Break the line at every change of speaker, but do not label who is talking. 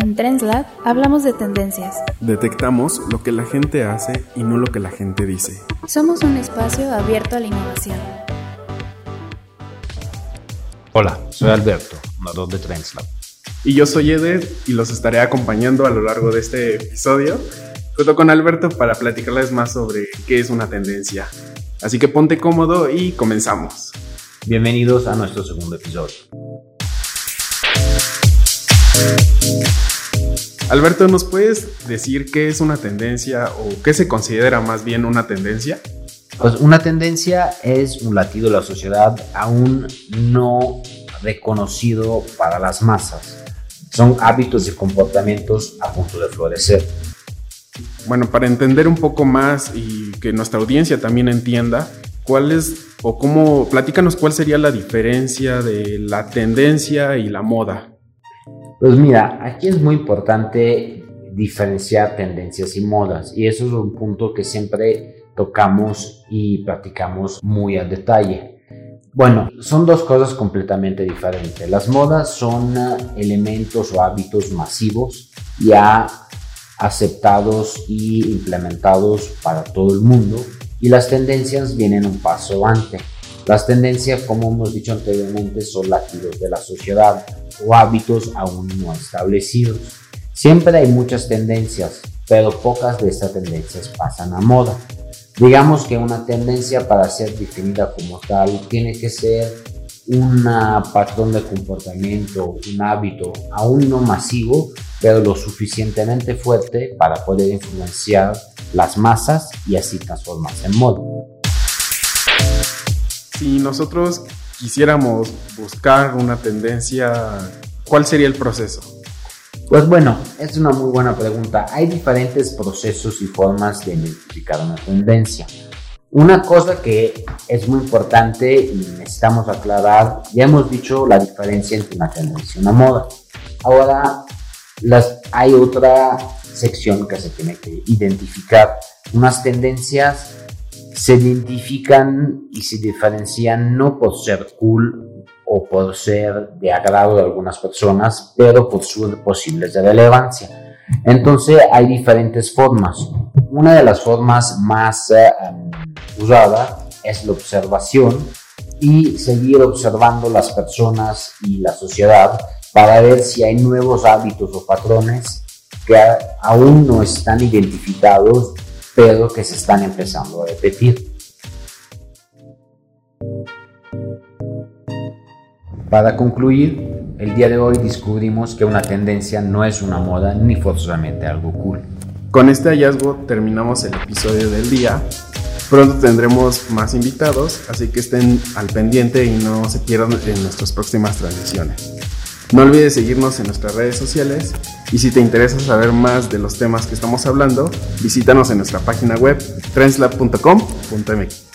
En TrendsLab hablamos de tendencias.
Detectamos lo que la gente hace y no lo que la gente dice.
Somos un espacio abierto a la innovación.
Hola, soy Alberto, fundador de TrendsLab.
Y yo soy Eder y los estaré acompañando a lo largo de este episodio junto con Alberto para platicarles más sobre qué es una tendencia. Así que ponte cómodo y comenzamos.
Bienvenidos a nuestro segundo episodio.
Alberto, ¿nos puedes decir qué es una tendencia o qué se considera más bien una tendencia?
Pues una tendencia es un latido de la sociedad aún no reconocido para las masas. Son hábitos y comportamientos a punto de florecer.
Bueno, para entender un poco más y que nuestra audiencia también entienda, ¿cuál es o cómo, platícanos cuál sería la diferencia de la tendencia y la moda?
Pues mira, aquí es muy importante diferenciar tendencias y modas y eso es un punto que siempre tocamos y practicamos muy al detalle. Bueno, son dos cosas completamente diferentes. Las modas son elementos o hábitos masivos ya aceptados y implementados para todo el mundo y las tendencias vienen un paso antes. Las tendencias, como hemos dicho anteriormente, son latidos de la sociedad o hábitos aún no establecidos. Siempre hay muchas tendencias, pero pocas de estas tendencias pasan a moda. Digamos que una tendencia para ser definida como tal tiene que ser un patrón de comportamiento, un hábito aún no masivo, pero lo suficientemente fuerte para poder influenciar las masas y así transformarse en moda.
Si nosotros quisiéramos buscar una tendencia, ¿cuál sería el proceso?
Pues bueno, es una muy buena pregunta. Hay diferentes procesos y formas de identificar una tendencia. Una cosa que es muy importante y necesitamos aclarar, ya hemos dicho la diferencia entre una tendencia y una moda. Ahora las, hay otra sección que se tiene que identificar. Unas tendencias se identifican y se diferencian no por ser cool o por ser de agrado de algunas personas, pero por sus posibles de relevancia. Entonces hay diferentes formas. Una de las formas más eh, usada es la observación y seguir observando las personas y la sociedad para ver si hay nuevos hábitos o patrones que aún no están identificados pero que se están empezando a repetir. Para concluir, el día de hoy descubrimos que una tendencia no es una moda ni forzosamente algo cool.
Con este hallazgo terminamos el episodio del día. Pronto tendremos más invitados, así que estén al pendiente y no se pierdan en nuestras próximas transmisiones. No olvides seguirnos en nuestras redes sociales y si te interesa saber más de los temas que estamos hablando, visítanos en nuestra página web translab.com.mx.